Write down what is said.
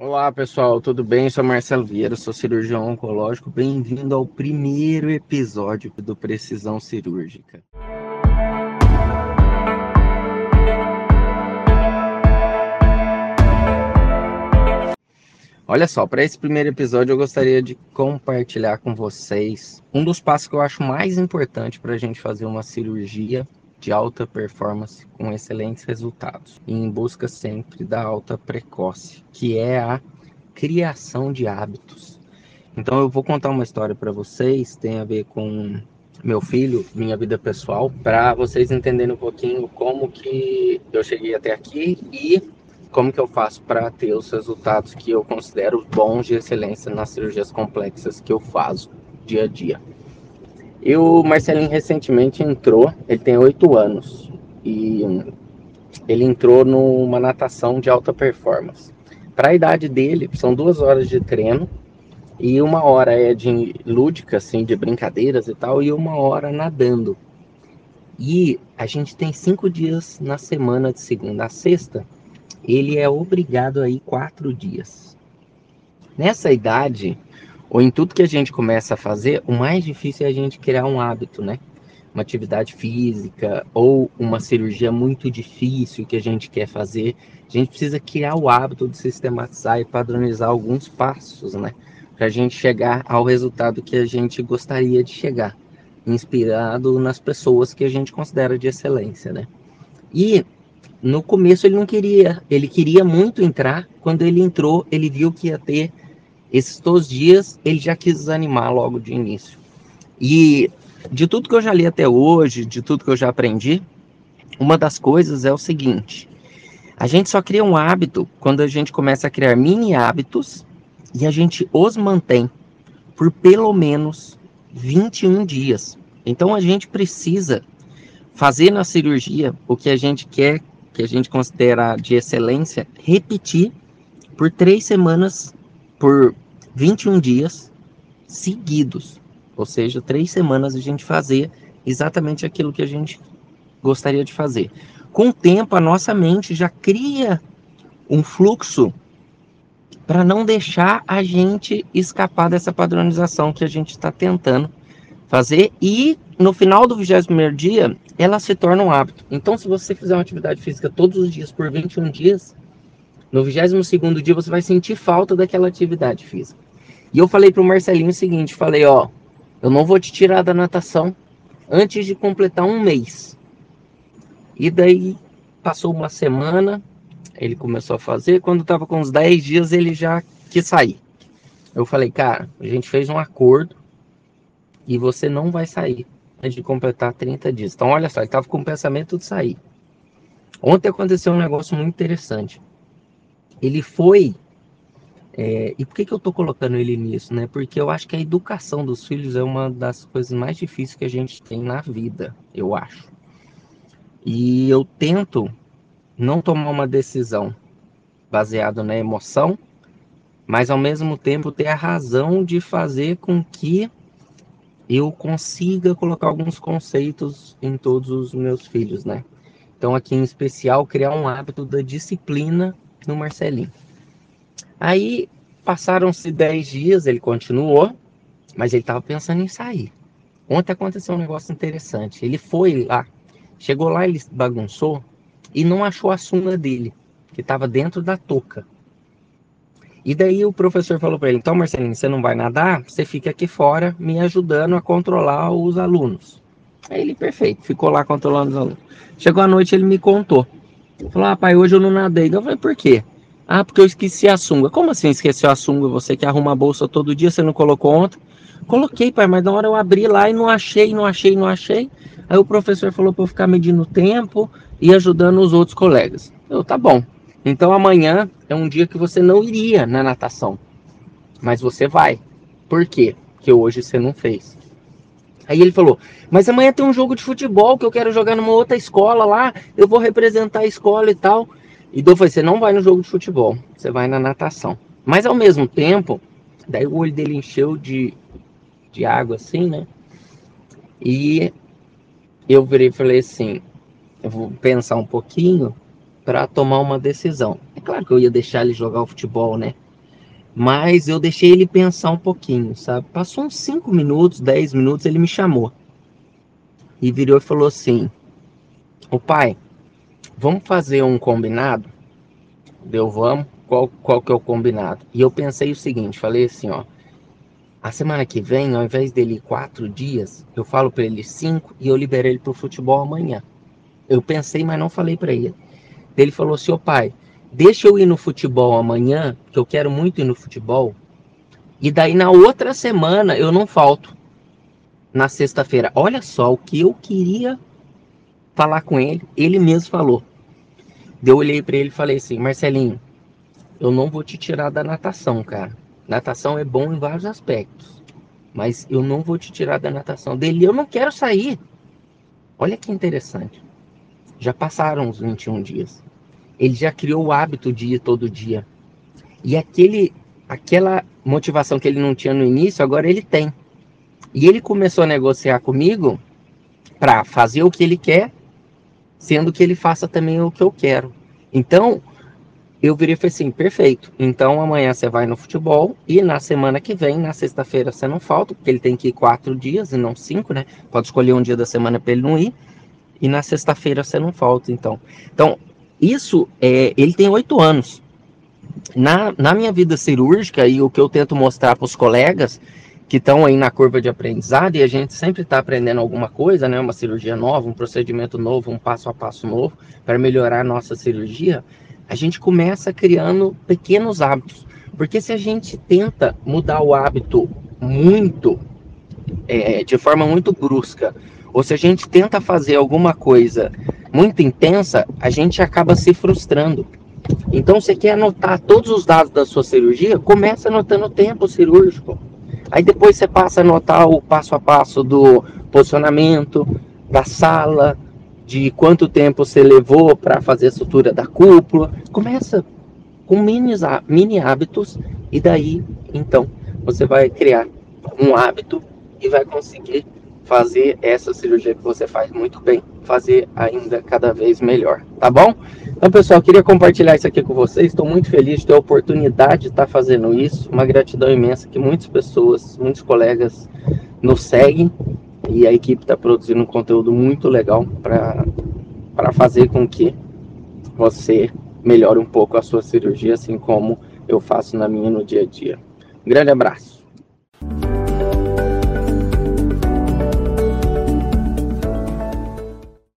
Olá pessoal, tudo bem? Eu sou Marcelo Vieira, sou cirurgião oncológico. Bem-vindo ao primeiro episódio do Precisão Cirúrgica. Olha só, para esse primeiro episódio eu gostaria de compartilhar com vocês um dos passos que eu acho mais importante para a gente fazer uma cirurgia de alta performance com excelentes resultados, e em busca sempre da alta precoce, que é a criação de hábitos. Então eu vou contar uma história para vocês, tem a ver com meu filho, minha vida pessoal, para vocês entenderem um pouquinho como que eu cheguei até aqui e como que eu faço para ter os resultados que eu considero bons de excelência nas cirurgias complexas que eu faço dia a dia. E o Marcelinho recentemente entrou, ele tem oito anos, e ele entrou numa natação de alta performance. Para a idade dele, são duas horas de treino, e uma hora é de lúdica, assim, de brincadeiras e tal, e uma hora nadando. E a gente tem cinco dias na semana, de segunda a sexta, ele é obrigado a ir quatro dias. Nessa idade, ou em tudo que a gente começa a fazer, o mais difícil é a gente criar um hábito, né? Uma atividade física ou uma cirurgia muito difícil que a gente quer fazer. A gente precisa criar o hábito de sistematizar e padronizar alguns passos, né? Para a gente chegar ao resultado que a gente gostaria de chegar, inspirado nas pessoas que a gente considera de excelência, né? E no começo ele não queria, ele queria muito entrar. Quando ele entrou, ele viu que ia ter esses dois dias, ele já quis desanimar logo de início. E de tudo que eu já li até hoje, de tudo que eu já aprendi, uma das coisas é o seguinte: a gente só cria um hábito quando a gente começa a criar mini hábitos e a gente os mantém por pelo menos 21 dias. Então a gente precisa fazer na cirurgia o que a gente quer que a gente considera de excelência, repetir por três semanas, por 21 dias seguidos. Ou seja, três semanas a gente fazer exatamente aquilo que a gente gostaria de fazer. Com o tempo, a nossa mente já cria um fluxo para não deixar a gente escapar dessa padronização que a gente está tentando fazer e no final do 21 dia ela se torna um hábito. Então, se você fizer uma atividade física todos os dias por 21 dias, no 22 dia você vai sentir falta daquela atividade física. E eu falei para o Marcelinho o seguinte: falei, ó, eu não vou te tirar da natação antes de completar um mês. E daí passou uma semana, ele começou a fazer. Quando estava com uns 10 dias, ele já quis sair. Eu falei, cara, a gente fez um acordo e você não vai sair antes de completar 30 dias. Então, olha só, ele estava com o pensamento de sair. Ontem aconteceu um negócio muito interessante. Ele foi. É, e por que, que eu estou colocando ele nisso? Né? Porque eu acho que a educação dos filhos é uma das coisas mais difíceis que a gente tem na vida, eu acho. E eu tento não tomar uma decisão baseada na emoção, mas ao mesmo tempo ter a razão de fazer com que eu consiga colocar alguns conceitos em todos os meus filhos, né? Então, aqui em especial, criar um hábito da disciplina no Marcelinho. Aí, passaram-se 10 dias, ele continuou, mas ele estava pensando em sair. Ontem aconteceu um negócio interessante. Ele foi lá, chegou lá, ele bagunçou e não achou a sunga dele, que estava dentro da touca. E daí o professor falou para ele: então, Marcelinho, você não vai nadar? Você fica aqui fora me ajudando a controlar os alunos. Aí ele, perfeito, ficou lá controlando os alunos. Chegou a noite, ele me contou. Falou: ah, pai, hoje eu não nadei. Eu falei: por quê? Ah, porque eu esqueci a sunga. Como assim esqueceu a sunga? Você que arruma a bolsa todo dia, você não colocou ontem? Coloquei, pai, mas na hora eu abri lá e não achei, não achei, não achei. Aí o professor falou para eu ficar medindo o tempo e ajudando os outros colegas. Eu, tá bom. Então amanhã é um dia que você não iria na natação, mas você vai. Por quê? Porque hoje você não fez. Aí ele falou: Mas amanhã tem um jogo de futebol que eu quero jogar numa outra escola lá, eu vou representar a escola e tal. E eu falei: Você não vai no jogo de futebol, você vai na natação. Mas ao mesmo tempo, daí o olho dele encheu de, de água assim, né? E eu virei e falei assim: Eu vou pensar um pouquinho para tomar uma decisão. É claro que eu ia deixar ele jogar o futebol, né? Mas eu deixei ele pensar um pouquinho, sabe? Passou uns 5 minutos, 10 minutos, ele me chamou. E virou e falou assim: Ô pai, vamos fazer um combinado? Deu, vamos. Qual, qual que é o combinado? E eu pensei o seguinte: falei assim, ó. A semana que vem, ao invés dele quatro dias, eu falo para ele cinco e eu libero ele pro futebol amanhã. Eu pensei, mas não falei para ele. Ele falou assim: ô pai, deixa eu ir no futebol amanhã, que eu quero muito ir no futebol. E daí na outra semana eu não falto. Na sexta-feira. Olha só o que eu queria falar com ele. Ele mesmo falou. Eu olhei para ele e falei assim: Marcelinho, eu não vou te tirar da natação, cara. Natação é bom em vários aspectos. Mas eu não vou te tirar da natação. Dele, eu não quero sair. Olha que interessante. Já passaram os 21 dias ele já criou o hábito de ir todo dia. E aquele, aquela motivação que ele não tinha no início, agora ele tem. E ele começou a negociar comigo para fazer o que ele quer, sendo que ele faça também o que eu quero. Então, eu virei e falei assim, perfeito. Então amanhã você vai no futebol e na semana que vem, na sexta-feira, você não falta, porque ele tem que ir quatro dias e não cinco, né? Pode escolher um dia da semana para ele não ir. E na sexta-feira você não falta, então. Então, isso, é, ele tem oito anos. Na, na minha vida cirúrgica, e o que eu tento mostrar para os colegas que estão aí na curva de aprendizado, e a gente sempre está aprendendo alguma coisa, né? Uma cirurgia nova, um procedimento novo, um passo a passo novo, para melhorar a nossa cirurgia, a gente começa criando pequenos hábitos. Porque se a gente tenta mudar o hábito muito, é, de forma muito brusca, ou se a gente tenta fazer alguma coisa muito intensa, a gente acaba se frustrando. Então, você quer anotar todos os dados da sua cirurgia? Começa anotando o tempo cirúrgico. Aí depois você passa a anotar o passo a passo do posicionamento, da sala, de quanto tempo você levou para fazer a sutura da cúpula. Começa com mini, mini hábitos e daí, então, você vai criar um hábito e vai conseguir fazer essa cirurgia que você faz muito bem, fazer ainda cada vez melhor, tá bom? Então, pessoal, queria compartilhar isso aqui com vocês. Estou muito feliz de ter a oportunidade de estar fazendo isso. Uma gratidão imensa que muitas pessoas, muitos colegas nos seguem e a equipe está produzindo um conteúdo muito legal para fazer com que você melhore um pouco a sua cirurgia, assim como eu faço na minha no dia a dia. Um grande abraço.